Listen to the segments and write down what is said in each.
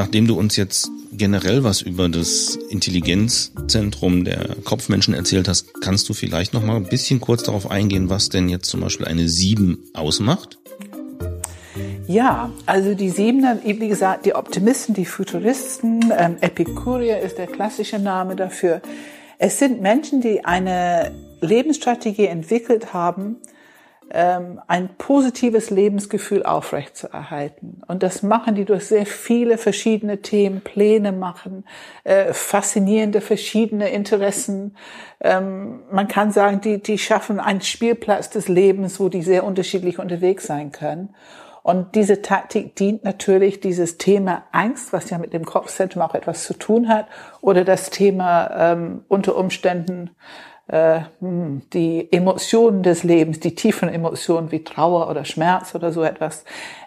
nachdem du uns jetzt generell was über das Intelligenzzentrum der Kopfmenschen erzählt hast, kannst du vielleicht noch mal ein bisschen kurz darauf eingehen, was denn jetzt zum Beispiel eine Sieben ausmacht? Ja, also die Siebener, wie gesagt, die Optimisten, die Futuristen, ähm, Epikurier ist der klassische Name dafür. Es sind Menschen, die eine Lebensstrategie entwickelt haben, ein positives Lebensgefühl aufrechtzuerhalten. Und das machen die durch sehr viele verschiedene Themen, Pläne machen, äh, faszinierende verschiedene Interessen. Ähm, man kann sagen, die, die schaffen einen Spielplatz des Lebens, wo die sehr unterschiedlich unterwegs sein können. Und diese Taktik dient natürlich dieses Thema Angst, was ja mit dem Kopfzentrum auch etwas zu tun hat, oder das Thema ähm, unter Umständen die Emotionen des Lebens, die tiefen Emotionen wie Trauer oder Schmerz oder so etwas,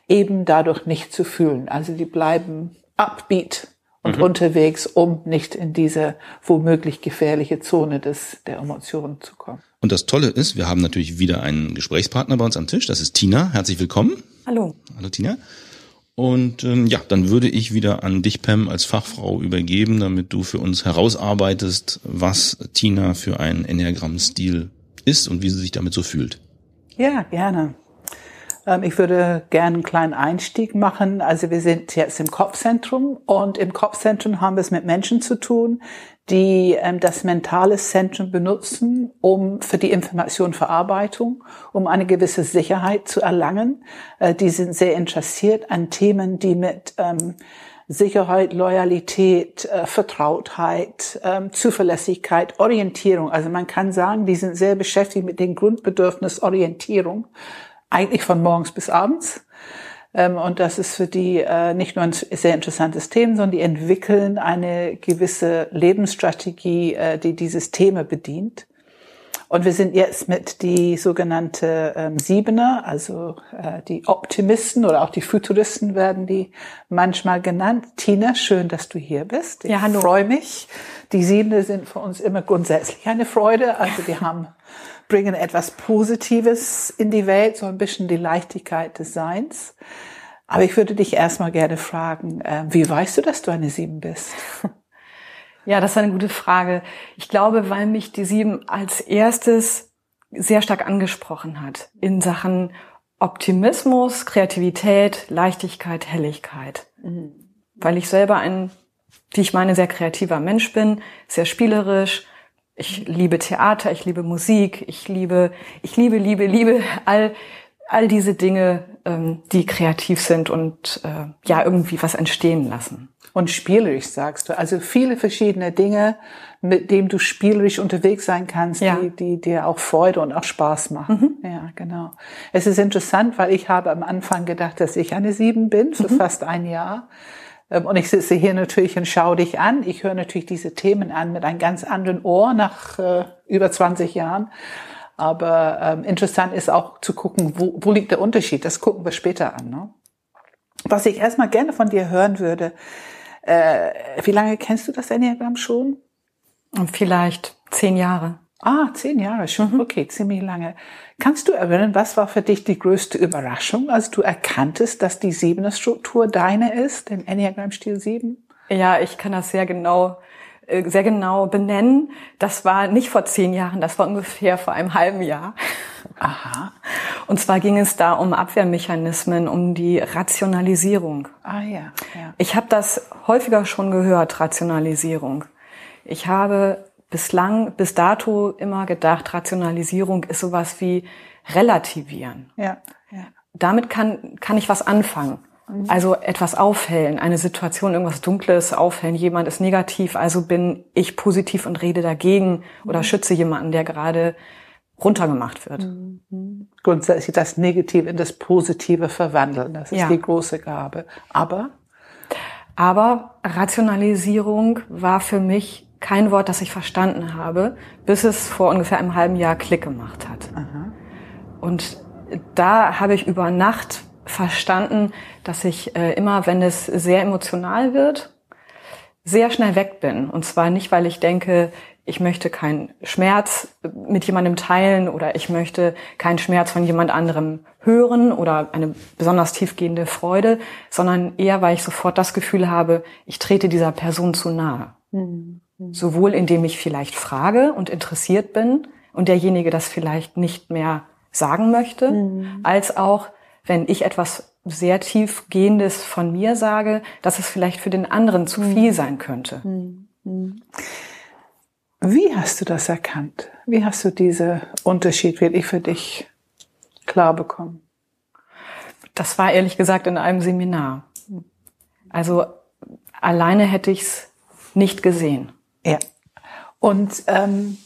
eben dadurch nicht zu fühlen. Also die bleiben upbeat und mhm. unterwegs, um nicht in diese womöglich gefährliche Zone des, der Emotionen zu kommen. Und das Tolle ist, wir haben natürlich wieder einen Gesprächspartner bei uns am Tisch. Das ist Tina. Herzlich willkommen. Hallo. Hallo Tina. Und ähm, ja, dann würde ich wieder an dich, Pam, als Fachfrau übergeben, damit du für uns herausarbeitest, was Tina für ein Enneagramm-Stil ist und wie sie sich damit so fühlt. Ja, gerne. Ähm, ich würde gerne einen kleinen Einstieg machen. Also wir sind jetzt im Kopfzentrum und im Kopfzentrum haben wir es mit Menschen zu tun, die ähm, das mentale Zentrum benutzen, um für die Informationverarbeitung, um eine gewisse Sicherheit zu erlangen. Äh, die sind sehr interessiert an Themen, die mit ähm, Sicherheit, Loyalität, äh, Vertrautheit, Zuverlässigkeit, Orientierung. Also man kann sagen, die sind sehr beschäftigt mit dem Grundbedürfnis Orientierung, eigentlich von morgens bis abends. Ähm, und das ist für die äh, nicht nur ein sehr interessantes Thema, sondern die entwickeln eine gewisse Lebensstrategie, äh, die dieses Thema bedient. Und wir sind jetzt mit die sogenannte ähm, Siebener, also äh, die Optimisten oder auch die Futuristen werden die manchmal genannt. Tina, schön, dass du hier bist. Ich ja, hallo. freue mich. Die Siebener sind für uns immer grundsätzlich eine Freude. Also wir haben bringen etwas Positives in die Welt, so ein bisschen die Leichtigkeit des Seins. Aber ich würde dich erstmal gerne fragen, äh, wie weißt du, dass du eine Sieben bist? Ja, das ist eine gute Frage. Ich glaube, weil mich die Sieben als erstes sehr stark angesprochen hat in Sachen Optimismus, Kreativität, Leichtigkeit, Helligkeit. Mhm. Weil ich selber ein, wie ich meine, sehr kreativer Mensch bin, sehr spielerisch, ich liebe Theater, ich liebe Musik, ich liebe, ich liebe, liebe, liebe all, all diese Dinge, ähm, die kreativ sind und äh, ja irgendwie was entstehen lassen. Und spielerisch sagst du, also viele verschiedene Dinge, mit denen du spielerisch unterwegs sein kannst, ja. die, die dir auch Freude und auch Spaß machen. Mhm. Ja, genau. Es ist interessant, weil ich habe am Anfang gedacht, dass ich eine Sieben bin für mhm. fast ein Jahr. Ähm, und ich sitze hier natürlich und schaue dich an. Ich höre natürlich diese Themen an mit einem ganz anderen Ohr nach äh, über 20 Jahren. Aber ähm, interessant ist auch zu gucken, wo, wo liegt der Unterschied. Das gucken wir später an. Ne? Was ich erstmal gerne von dir hören würde, äh, wie lange kennst du das Enneagramm schon? Vielleicht zehn Jahre. Ah, zehn Jahre schon. Mhm. Okay, ziemlich lange. Kannst du erinnern, was war für dich die größte Überraschung, als du erkanntest, dass die siebener Struktur deine ist, den Enneagramm-Stil 7? Ja, ich kann das sehr genau äh, sehr genau benennen. Das war nicht vor zehn Jahren, das war ungefähr vor einem halben Jahr. Aha. Und zwar ging es da um Abwehrmechanismen, um die Rationalisierung. Ah ja. ja. Ich habe das häufiger schon gehört, Rationalisierung. Ich habe bislang, bis dato immer gedacht, Rationalisierung ist sowas wie relativieren. Ja, ja. Damit kann, kann ich was anfangen. Mhm. Also etwas aufhellen, eine Situation, irgendwas Dunkles aufhellen. Jemand ist negativ, also bin ich positiv und rede dagegen oder mhm. schütze jemanden, der gerade runtergemacht wird. Mhm. Grundsätzlich das Negative in das Positive verwandeln. Das ist ja. die große Gabe. Aber? Aber Rationalisierung war für mich kein Wort, das ich verstanden habe, bis es vor ungefähr einem halben Jahr Klick gemacht hat. Aha. Und da habe ich über Nacht verstanden, dass ich äh, immer, wenn es sehr emotional wird, sehr schnell weg bin. Und zwar nicht, weil ich denke, ich möchte keinen Schmerz mit jemandem teilen oder ich möchte keinen Schmerz von jemand anderem hören oder eine besonders tiefgehende Freude, sondern eher, weil ich sofort das Gefühl habe, ich trete dieser Person zu nahe. Mhm. Sowohl indem ich vielleicht frage und interessiert bin und derjenige das vielleicht nicht mehr sagen möchte, mhm. als auch, wenn ich etwas sehr tiefgehendes von mir sage, dass es vielleicht für den anderen zu viel mhm. sein könnte. Mhm. Wie hast du das erkannt? Wie hast du diese Unterschied wirklich für dich klar bekommen? Das war ehrlich gesagt in einem Seminar. Also alleine hätte ich es nicht gesehen. Ja. Und ähm,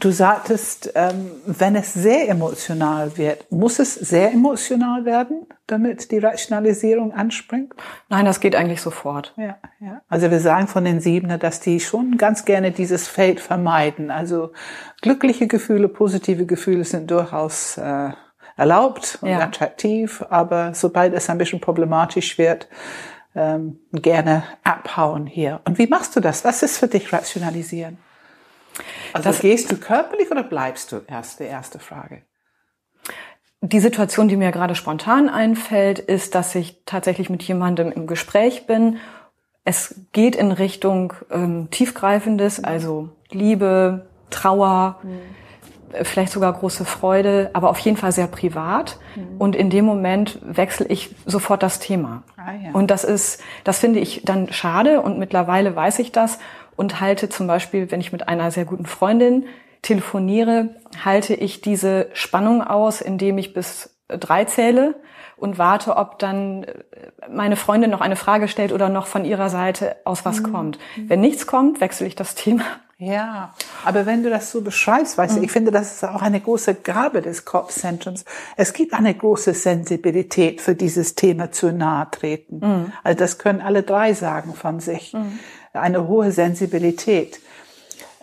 Du sagtest, ähm, wenn es sehr emotional wird, muss es sehr emotional werden, damit die Rationalisierung anspringt? Nein, das geht eigentlich sofort. Ja, ja. Also wir sagen von den Siebener, dass die schon ganz gerne dieses Feld vermeiden. Also glückliche Gefühle, positive Gefühle sind durchaus äh, erlaubt und ja. attraktiv, aber sobald es ein bisschen problematisch wird, ähm, gerne abhauen hier. Und wie machst du das? Was ist für dich Rationalisieren? Also das, gehst du körperlich oder bleibst du? Erste, erste Frage. Die Situation, die mir gerade spontan einfällt, ist, dass ich tatsächlich mit jemandem im Gespräch bin. Es geht in Richtung ähm, tiefgreifendes, also Liebe, Trauer, mhm. Vielleicht sogar große Freude, aber auf jeden Fall sehr privat. Mhm. Und in dem Moment wechsle ich sofort das Thema. Ah, ja. Und das ist, das finde ich dann schade und mittlerweile weiß ich das und halte zum Beispiel, wenn ich mit einer sehr guten Freundin telefoniere, halte ich diese Spannung aus, indem ich bis drei zähle und warte, ob dann äh, meine Freundin noch eine Frage stellt oder noch von ihrer Seite aus was mhm. kommt. Wenn nichts kommt, wechsle ich das Thema. Ja, aber wenn du das so beschreibst, weißt mhm. du, ich finde, das ist auch eine große Gabe des Kopfzentrums. Es gibt eine große Sensibilität für dieses Thema zu nahe treten. Mhm. Also das können alle drei sagen von sich. Mhm eine hohe Sensibilität.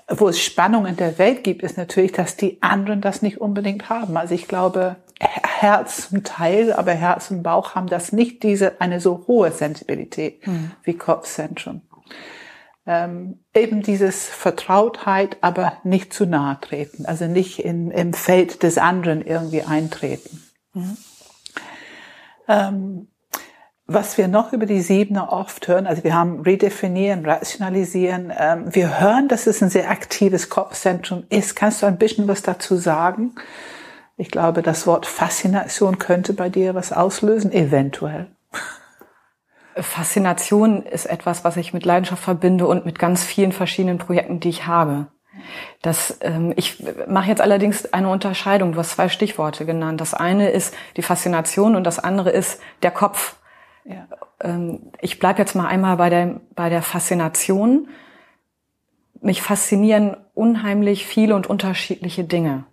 Wo es Spannung in der Welt gibt, ist natürlich, dass die anderen das nicht unbedingt haben. Also ich glaube, Herz ein Teil, aber Herz und Bauch haben das nicht diese, eine so hohe Sensibilität mhm. wie Kopfzentrum. Ähm, eben dieses Vertrautheit, aber nicht zu nahe treten, also nicht in, im Feld des anderen irgendwie eintreten. Mhm. Ähm, was wir noch über die Siebener oft hören, also wir haben redefinieren, rationalisieren, ähm, wir hören, dass es ein sehr aktives Kopfzentrum ist. Kannst du ein bisschen was dazu sagen? Ich glaube, das Wort Faszination könnte bei dir was auslösen, eventuell. Faszination ist etwas, was ich mit Leidenschaft verbinde und mit ganz vielen verschiedenen Projekten, die ich habe. Das, ähm, ich mache jetzt allerdings eine Unterscheidung. Du hast zwei Stichworte genannt. Das eine ist die Faszination und das andere ist der Kopf. Ja. Ähm, ich bleibe jetzt mal einmal bei der, bei der Faszination. Mich faszinieren unheimlich viele und unterschiedliche Dinge.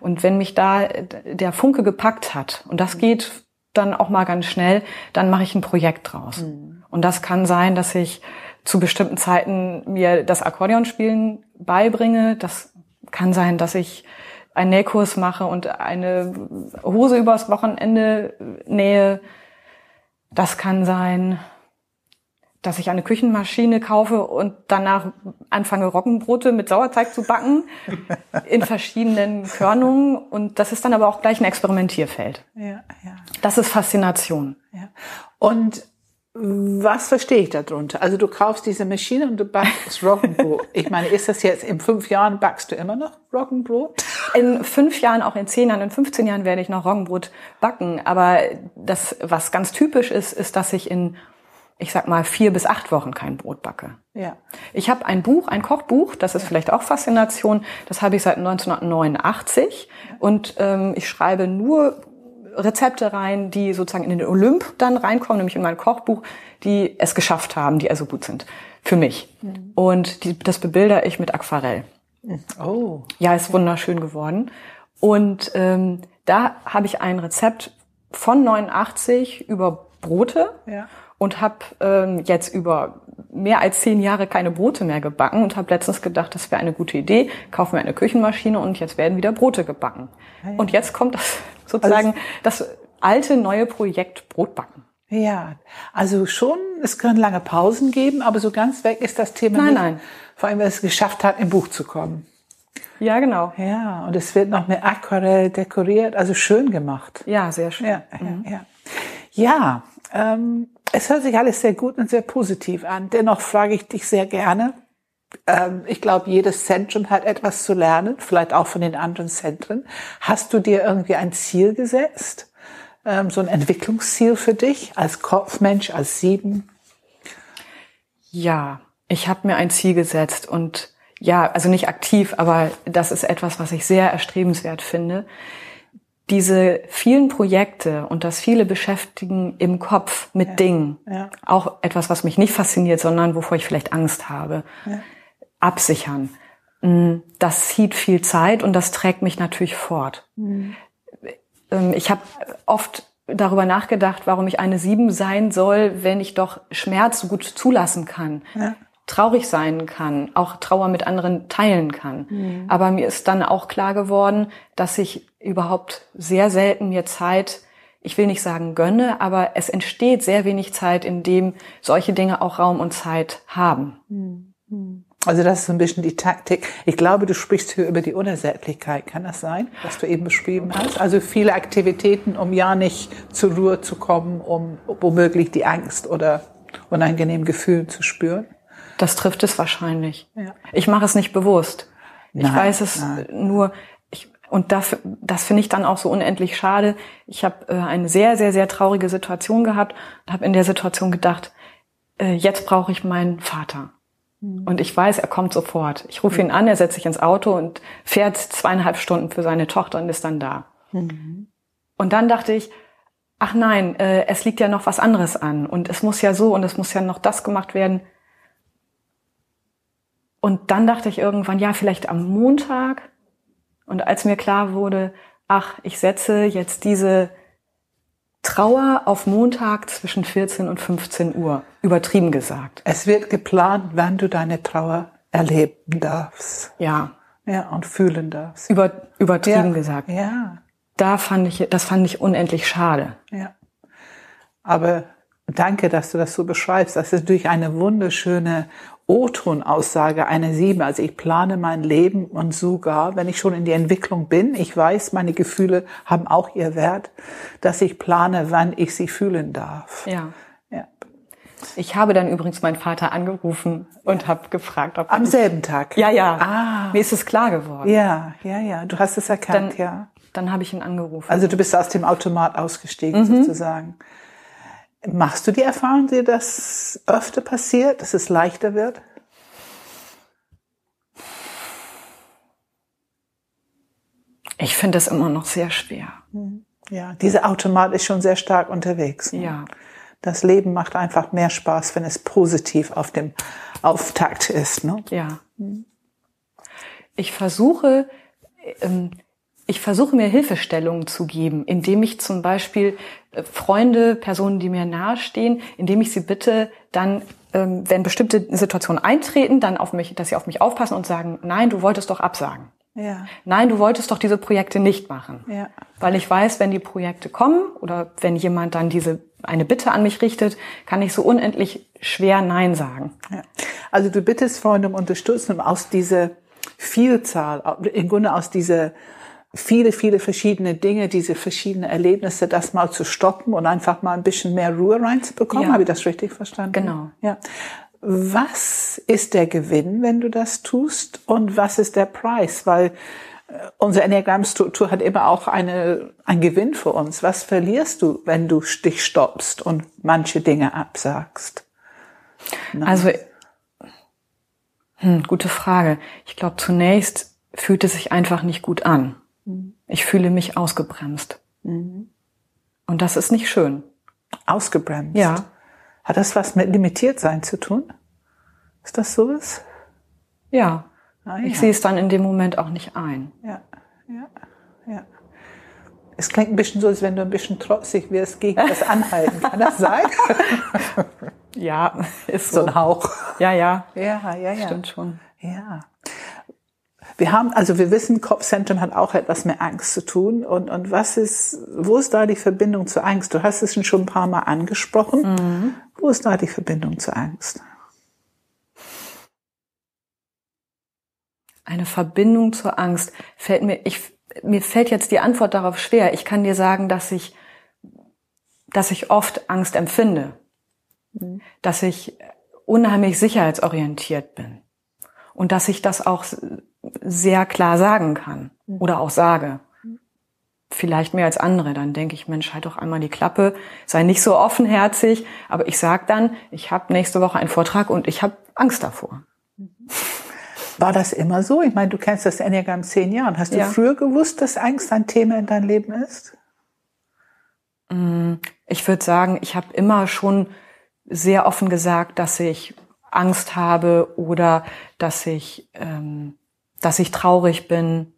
Und wenn mich da der Funke gepackt hat, und das geht dann auch mal ganz schnell, dann mache ich ein Projekt draus. Mhm. Und das kann sein, dass ich zu bestimmten Zeiten mir das Akkordeonspielen beibringe. Das kann sein, dass ich einen Nähkurs mache und eine Hose übers Wochenende nähe. Das kann sein, dass ich eine Küchenmaschine kaufe und danach anfange, Roggenbrote mit Sauerteig zu backen in verschiedenen Körnungen. Und das ist dann aber auch gleich ein Experimentierfeld. Ja, ja. Das ist Faszination. Ja. Und was verstehe ich darunter? Also du kaufst diese Maschine und du backst Roggenbrot. Ich meine, ist das jetzt in fünf Jahren backst du immer noch Roggenbrot? In fünf Jahren, auch in zehn Jahren, in 15 Jahren werde ich noch Roggenbrot backen. Aber das, was ganz typisch ist, ist, dass ich in, ich sag mal, vier bis acht Wochen kein Brot backe. Ja. Ich habe ein Buch, ein Kochbuch, das ist ja. vielleicht auch Faszination. Das habe ich seit 1989 ja. und ähm, ich schreibe nur Rezepte rein, die sozusagen in den Olymp dann reinkommen, nämlich in mein Kochbuch, die es geschafft haben, die also gut sind für mich. Mhm. Und die, das bebilder ich mit Aquarell. Oh. Ja, ist wunderschön geworden. Und ähm, da habe ich ein Rezept von 89 über Brote ja. Und habe ähm, jetzt über mehr als zehn Jahre keine Brote mehr gebacken und habe letztens gedacht, das wäre eine gute Idee, kaufen wir eine Küchenmaschine und jetzt werden wieder Brote gebacken. Ja, ja. Und jetzt kommt das sozusagen also, das alte neue Projekt Brotbacken. Ja, also schon, es können lange Pausen geben, aber so ganz weg ist das Thema Nein, nicht. nein. Vor allem, weil es geschafft hat, im Buch zu kommen. Ja, genau. Ja, und es wird noch mit Aquarell dekoriert, also schön gemacht. Ja, sehr schön. Ja, ja, ja. Ja, ähm, es hört sich alles sehr gut und sehr positiv an. Dennoch frage ich dich sehr gerne. Ähm, ich glaube, jedes Zentrum hat etwas zu lernen, vielleicht auch von den anderen Zentren. Hast du dir irgendwie ein Ziel gesetzt? Ähm, so ein Entwicklungsziel für dich als Kopfmensch, als Sieben? Ja, ich habe mir ein Ziel gesetzt und ja, also nicht aktiv, aber das ist etwas, was ich sehr erstrebenswert finde. Diese vielen Projekte und das viele Beschäftigen im Kopf mit Dingen, ja. auch etwas, was mich nicht fasziniert, sondern wovor ich vielleicht Angst habe, Ja. absichern. Mm, Das zieht viel Zeit und das trägt mich natürlich fort. Ähm, Ich habe oft darüber nachgedacht, warum ich eine Sieben sein soll, wenn ich doch Schmerz gut zulassen kann, Ja. traurig sein kann, auch Trauer mit anderen teilen kann. Aber mir ist dann auch klar geworden, dass ich überhaupt sehr selten mir Zeit, ich will nicht sagen gönne, aber es entsteht sehr wenig Zeit, in dem solche Dinge auch Raum und Zeit haben. Also das ist so ein bisschen die Taktik. Ich glaube, du sprichst hier über die Unersättlichkeit. Kann das sein, was du eben beschrieben hast? Also viele Aktivitäten, um ja nicht zur Ruhe zu kommen, um womöglich die Angst oder unangenehmen Gefühle zu spüren. Das trifft es wahrscheinlich. Ja. Ich mache es nicht bewusst. Ich Nein, weiß es nein. nur, ich, und das, das finde ich dann auch so unendlich schade. Ich habe äh, eine sehr, sehr, sehr traurige Situation gehabt und habe in der Situation gedacht, äh, jetzt brauche ich meinen Vater. Hm. Und ich weiß, er kommt sofort. Ich rufe ihn an, er setzt sich ins Auto und fährt zweieinhalb Stunden für seine Tochter und ist dann da. Mhm. Und dann dachte ich, ach nein, äh, es liegt ja noch was anderes an und es muss ja so und es muss ja noch das gemacht werden. Und dann dachte ich irgendwann, ja, vielleicht am Montag. Und als mir klar wurde, ach, ich setze jetzt diese Trauer auf Montag zwischen 14 und 15 Uhr, übertrieben gesagt. Es wird geplant, wann du deine Trauer erleben darfst. Ja, Ja, und fühlen darfst. über, übertrieben ja. gesagt. Ja, Da fand ich, das fand ich unendlich schade. ja. Aber danke, dass du das so beschreibst. Das ist natürlich eine wunderschöne O-Ton-Aussage einer Sieben. Also ich plane mein Leben und sogar, wenn ich schon in die Entwicklung bin, ich weiß, meine Gefühle haben auch ihr Wert, dass ich plane, wann ich sie fühlen darf. Ja. Ja. Ich habe dann übrigens meinen Vater angerufen und habe gefragt, ob Am selben Tag. Ja, ja. Ah. Mir ist es klar geworden. Ja, ja, ja. Du hast es erkannt, Dann, ja. dann habe ich ihn angerufen. Also du bist aus dem Automat ausgestiegen Mhm. sozusagen. Machst du die Erfahrung, dir das öfter passiert, dass es leichter wird? ich finde es immer noch sehr schwer. Ja, dieser Automat ist schon sehr stark unterwegs. ne? Ja. Das Leben macht einfach mehr Spaß, wenn es positiv auf dem Auftakt ist. Ne? Ja. Ich versuche, ähm, ich versuche mir Hilfestellungen zu geben, indem ich zum Beispiel äh, Freunde, Personen, die mir nahestehen, indem ich sie bitte, dann, ähm, wenn bestimmte Situationen eintreten, dann auf mich, dass sie auf mich aufpassen und sagen, nein, du wolltest doch absagen. Ja, Nein, du wolltest doch diese Projekte nicht machen. ja. Weil ich weiß, wenn die Projekte kommen oder wenn jemand dann diese eine Bitte an mich richtet, kann ich so unendlich schwer Nein sagen. Ja. Also du bittest Freunde um Unterstützung, aus dieser Vielzahl, im Grunde aus dieser viele, viele verschiedene Dinge, diese verschiedenen Erlebnisse, das mal zu stoppen und einfach mal ein bisschen mehr Ruhe reinzubekommen. Ja. Habe ich das richtig verstanden? Genau. Ja. Was ist der Gewinn, wenn du das tust und was ist der Preis? Weil äh, unsere Enneagrammstruktur hat immer auch eine, einen Gewinn für uns. Was verlierst du, wenn du dich stoppst und manche Dinge absagst? Also, hm, gute Frage. Ich glaube, zunächst fühlt es sich einfach nicht gut an. Ich fühle mich ausgebremst. Und das ist nicht schön. Ausgebremst? Ja. Hat das was mit limitiert sein zu tun? Ist das sowas? Ja. Ah, Ich ja. sehe es dann in dem Moment auch nicht ein. Ja, ja, ja. Es klingt ein bisschen so, als wenn du ein bisschen trotzig wirst gegen das Anhalten. Kann das sein? Ja, ist so so. ein Hauch. Ja, ja. Ja, ja, ja. Stimmt schon. Ja. Wir haben, also wir wissen, Kopfzentrum hat auch etwas mit Angst zu tun. Und, und was ist, wo ist da die Verbindung zur Angst? Du hast es schon ein paar Mal angesprochen. Mhm. Wo ist da die Verbindung zur Angst? Eine Verbindung zur Angst fällt mir, ich, mir fällt jetzt die Antwort darauf schwer. Ich kann dir sagen, dass ich, dass ich oft Angst empfinde. Mhm. Dass ich unheimlich sicherheitsorientiert bin. Und dass ich das auch sehr klar sagen kann mhm. oder auch sage. Vielleicht mehr als andere. Dann denke ich, Mensch, halt doch einmal die Klappe, sei nicht so offenherzig. Aber ich sage dann, ich habe nächste Woche einen Vortrag und ich habe Angst davor. War das immer so? Ich meine, du kennst das Enneagramm zehn Jahren. Hast du ja. früher gewusst, dass Angst ein Thema in deinem Leben ist? Mm, ich würde sagen, ich habe immer schon sehr offen gesagt, dass ich Angst habe oder dass ich, ähm, dass ich traurig bin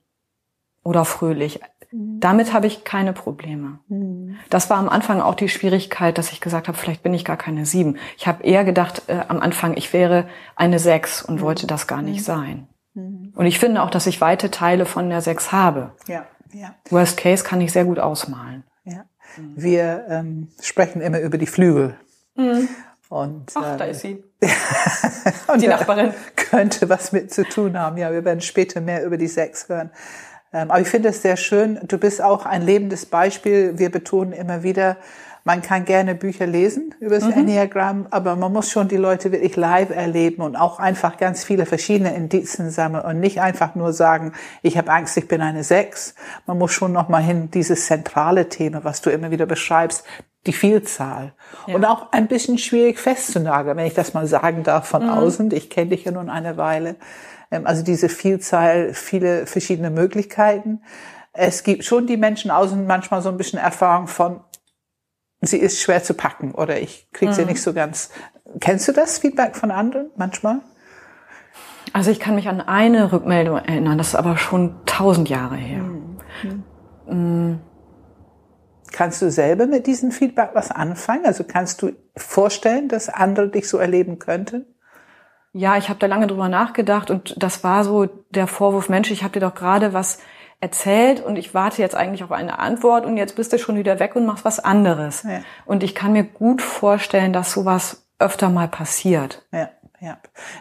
oder fröhlich. Mhm. Damit habe ich keine Probleme. Mhm. Das war am Anfang auch die Schwierigkeit, dass ich gesagt habe, vielleicht bin ich gar keine sieben. Ich habe eher gedacht äh, am Anfang, ich wäre eine sechs und mhm. wollte das gar nicht sein. Und ich finde auch, dass ich weite Teile von der sechs habe. Ja, ja. Worst Case kann ich sehr gut ausmalen. Ja. Wir ähm, sprechen immer über die Flügel. Und, Ach, ähm, da ist sie. die Nachbarin. Könnte was mit zu tun haben. Ja, wir werden später mehr über die Sex hören. Ähm, aber ich finde es sehr schön. Du bist auch ein lebendes Beispiel. Wir betonen immer wieder, man kann gerne Bücher lesen über das mhm. Enneagramm, aber man muss schon die Leute wirklich live erleben und auch einfach ganz viele verschiedene Indizien sammeln und nicht einfach nur sagen, ich habe Angst, ich bin eine Sechs. Man muss schon noch mal hin dieses zentrale Thema, was du immer wieder beschreibst, die Vielzahl. Ja. Und auch ein bisschen schwierig festzunageln, wenn ich das mal sagen darf von mhm. außen. Ich kenne dich ja nun eine Weile. Ähm, also diese Vielzahl, viele verschiedene Möglichkeiten. Es gibt schon die Menschen außen manchmal so ein bisschen Erfahrung von, sie ist schwer zu packen oder ich kriege mhm. sie nicht so ganz. Kennst du das Feedback von anderen manchmal? Also ich kann mich an eine Rückmeldung erinnern, das ist aber schon tausend Jahre her. Mhm. Kannst du selber mit diesem Feedback was anfangen? Also kannst du vorstellen, dass andere dich so erleben könnten? Ja, ich habe da lange drüber nachgedacht und das war so der Vorwurf, Mensch, ich habe dir doch gerade was erzählt und ich warte jetzt eigentlich auf eine Antwort und jetzt bist du schon wieder weg und machst was anderes. Ja. Und ich kann mir gut vorstellen, dass sowas öfter mal passiert. Ja, ja.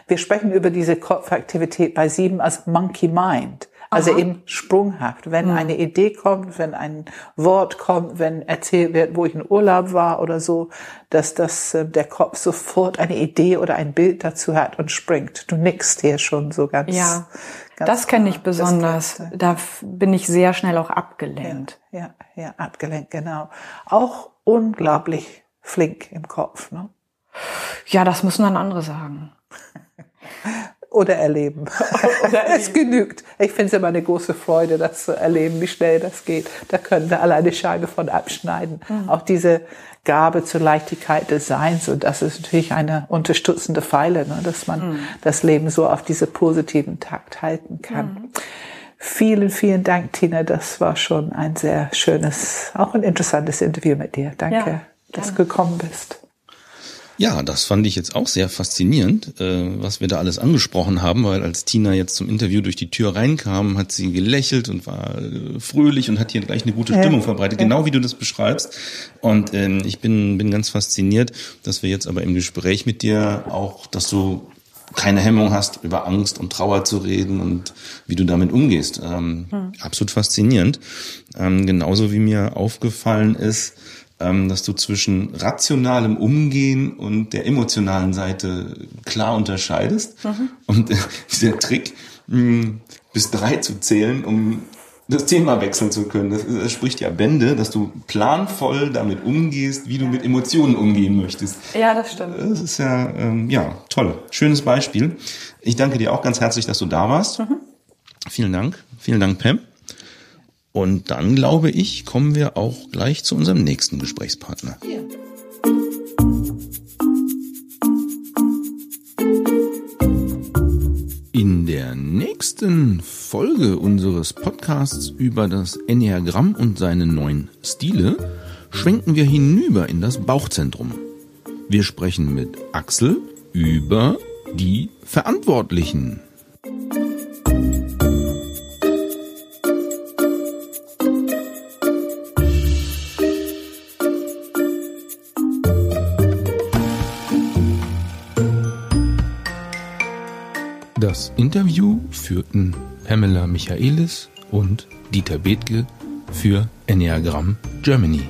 Wir sprechen über diese Kopfaktivität bei sieben als Monkey Mind. Also Aha. eben sprunghaft. Wenn mhm. eine Idee kommt, wenn ein Wort kommt, wenn erzählt wird, wo ich in Urlaub war oder so, dass das äh, der Kopf sofort eine Idee oder ein Bild dazu hat und springt. Du nickst hier schon so ganz. Ja, ganz das kenne ich besonders. Da bin ich sehr schnell auch abgelenkt. Ja, ja, ja, abgelenkt, genau. Auch unglaublich flink im Kopf. Ne? Ja, das müssen dann andere sagen. oder erleben. Oder erleben. es genügt. Ich finde es immer eine große Freude, das zu erleben, wie schnell das geht. Da können wir alle eine Scheibe von abschneiden. Mhm. Auch diese Gabe zur Leichtigkeit des Seins. Und das ist natürlich eine unterstützende Pfeile, ne, dass man mhm. das Leben so auf diese positiven Takt halten kann. Mhm. Vielen, vielen Dank, Tina. Das war schon ein sehr schönes, auch ein interessantes Interview mit dir. Danke, ja, dass du gekommen bist. Ja, das fand ich jetzt auch sehr faszinierend, äh, was wir da alles angesprochen haben, weil als Tina jetzt zum Interview durch die Tür reinkam, hat sie gelächelt und war äh, fröhlich und hat hier gleich eine gute Stimmung verbreitet, genau wie du das beschreibst. Und ähm, ich bin, bin ganz fasziniert, dass wir jetzt aber im Gespräch mit dir auch, dass du keine Hemmung hast, über Angst und Trauer zu reden und wie du damit umgehst. Ähm, hm. Absolut faszinierend. Ähm, genauso wie mir aufgefallen ist, dass du zwischen rationalem Umgehen und der emotionalen Seite klar unterscheidest. Mhm. Und äh, dieser Trick, hm, bis drei zu zählen, um das Thema wechseln zu können. Das, das, spricht ja Bände, dass du planvoll damit umgehst, wie du mit Emotionen umgehen möchtest. Ja, das stimmt. Das ist ja, ähm, ja, toll. Schönes Beispiel. Ich danke dir auch ganz herzlich, dass du da warst. Mhm. Vielen Dank. Vielen Dank, Pam. Und dann, glaube ich, kommen wir auch gleich zu unserem nächsten Gesprächspartner. Ja. In der nächsten Folge unseres Podcasts über das Enneagramm und seine neun Stile schwenken wir hinüber in das Bauchzentrum. Wir sprechen mit Axel über die Verantwortlichen. Interview führten Pamela Michaelis und Dieter Bethke für Enneagram Germany.